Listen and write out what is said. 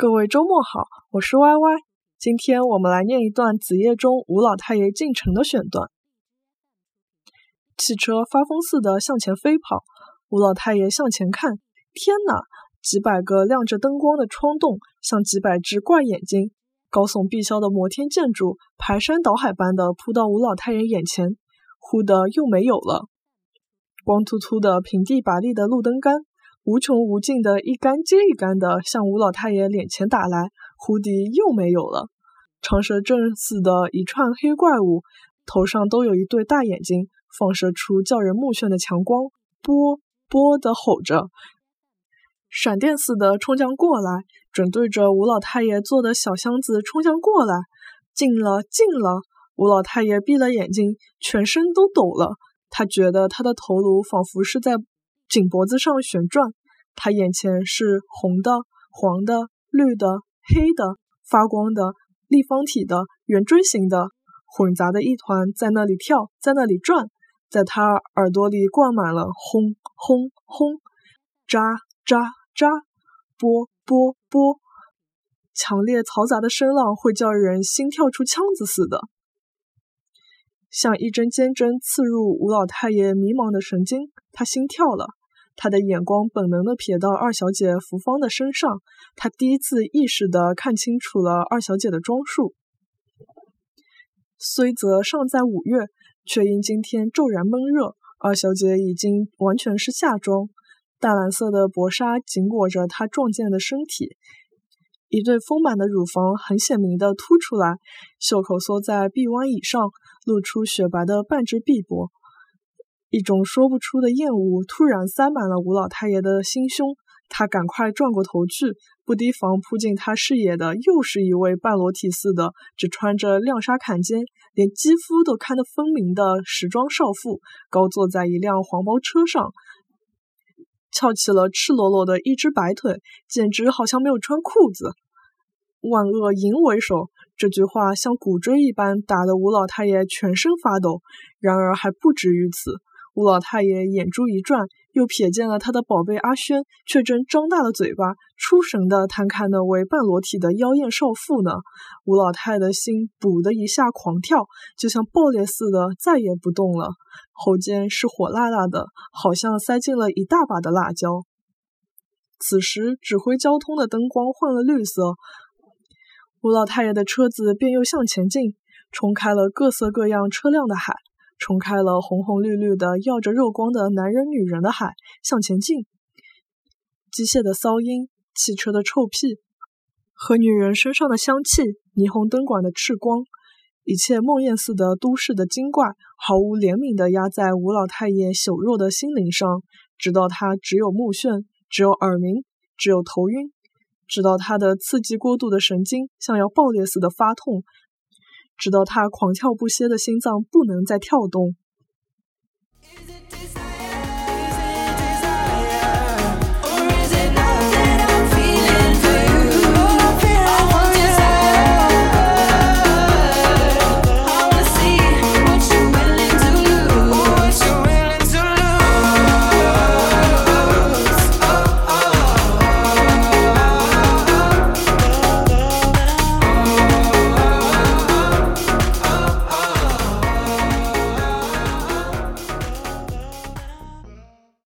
各位周末好，我是 Y Y。今天我们来念一段子夜中吴老太爷进城的选段。汽车发疯似的向前飞跑，吴老太爷向前看，天哪！几百个亮着灯光的窗洞，像几百只怪眼睛。高耸碧霄的摩天建筑，排山倒海般的扑到吴老太爷眼前，忽的又没有了。光秃秃的平地拔地的路灯杆，无穷无尽的一杆接一杆的向吴老太爷脸前打来，忽地又没有了。长蛇阵似的一串黑怪物，头上都有一对大眼睛，放射出叫人目眩的强光，啵啵的吼着。闪电似的冲将过来，准对着吴老太爷坐的小箱子冲将过来，近了，近了！吴老太爷闭了眼睛，全身都抖了。他觉得他的头颅仿佛是在颈脖子上旋转，他眼前是红的、黄的、绿的、黑的、发光的、立方体的、圆锥形的，混杂的一团，在那里跳，在那里转，在他耳朵里灌满了轰轰轰，喳喳喳，波波波，强烈嘈杂的声浪会叫人心跳出腔子似的，像一针尖针刺入吴老太爷迷茫的神经。他心跳了，他的眼光本能的瞥到二小姐福芳的身上，他第一次意识的看清楚了二小姐的装束。虽则尚在五月，却因今天骤然闷热，二小姐已经完全是夏装。淡蓝色的薄纱紧裹着她壮健的身体，一对丰满的乳房很显明的凸出来，袖口缩在臂弯以上，露出雪白的半只臂膊。一种说不出的厌恶突然塞满了吴老太爷的心胸，他赶快转过头去，不提防扑进他视野的又是一位半裸体似的，只穿着亮纱坎肩，连肌肤都看得分明的时装少妇，高坐在一辆黄包车上。翘起了赤裸裸的一只白腿，简直好像没有穿裤子。万恶淫为首，这句话像鼓锥一般打得吴老太爷全身发抖。然而还不止于此。吴老太爷眼珠一转，又瞥见了他的宝贝阿轩，却正张大了嘴巴，出神的探看那位半裸体的妖艳少妇呢。吴老太的心“补”的一下狂跳，就像爆裂似的，再也不动了。喉间是火辣辣的，好像塞进了一大把的辣椒。此时，指挥交通的灯光换了绿色，吴老太爷的车子便又向前进，冲开了各色各样车辆的海。冲开了红红绿绿的、耀着肉光的男人、女人的海，向前进。机械的骚音、汽车的臭屁和女人身上的香气、霓虹灯管的赤光，一切梦魇似的都市的精怪，毫无怜悯地压在吴老太爷朽弱的心灵上，直到他只有目眩，只有耳鸣，只有头晕，直到他的刺激过度的神经像要爆裂似的发痛。直到他狂跳不歇的心脏不能再跳动。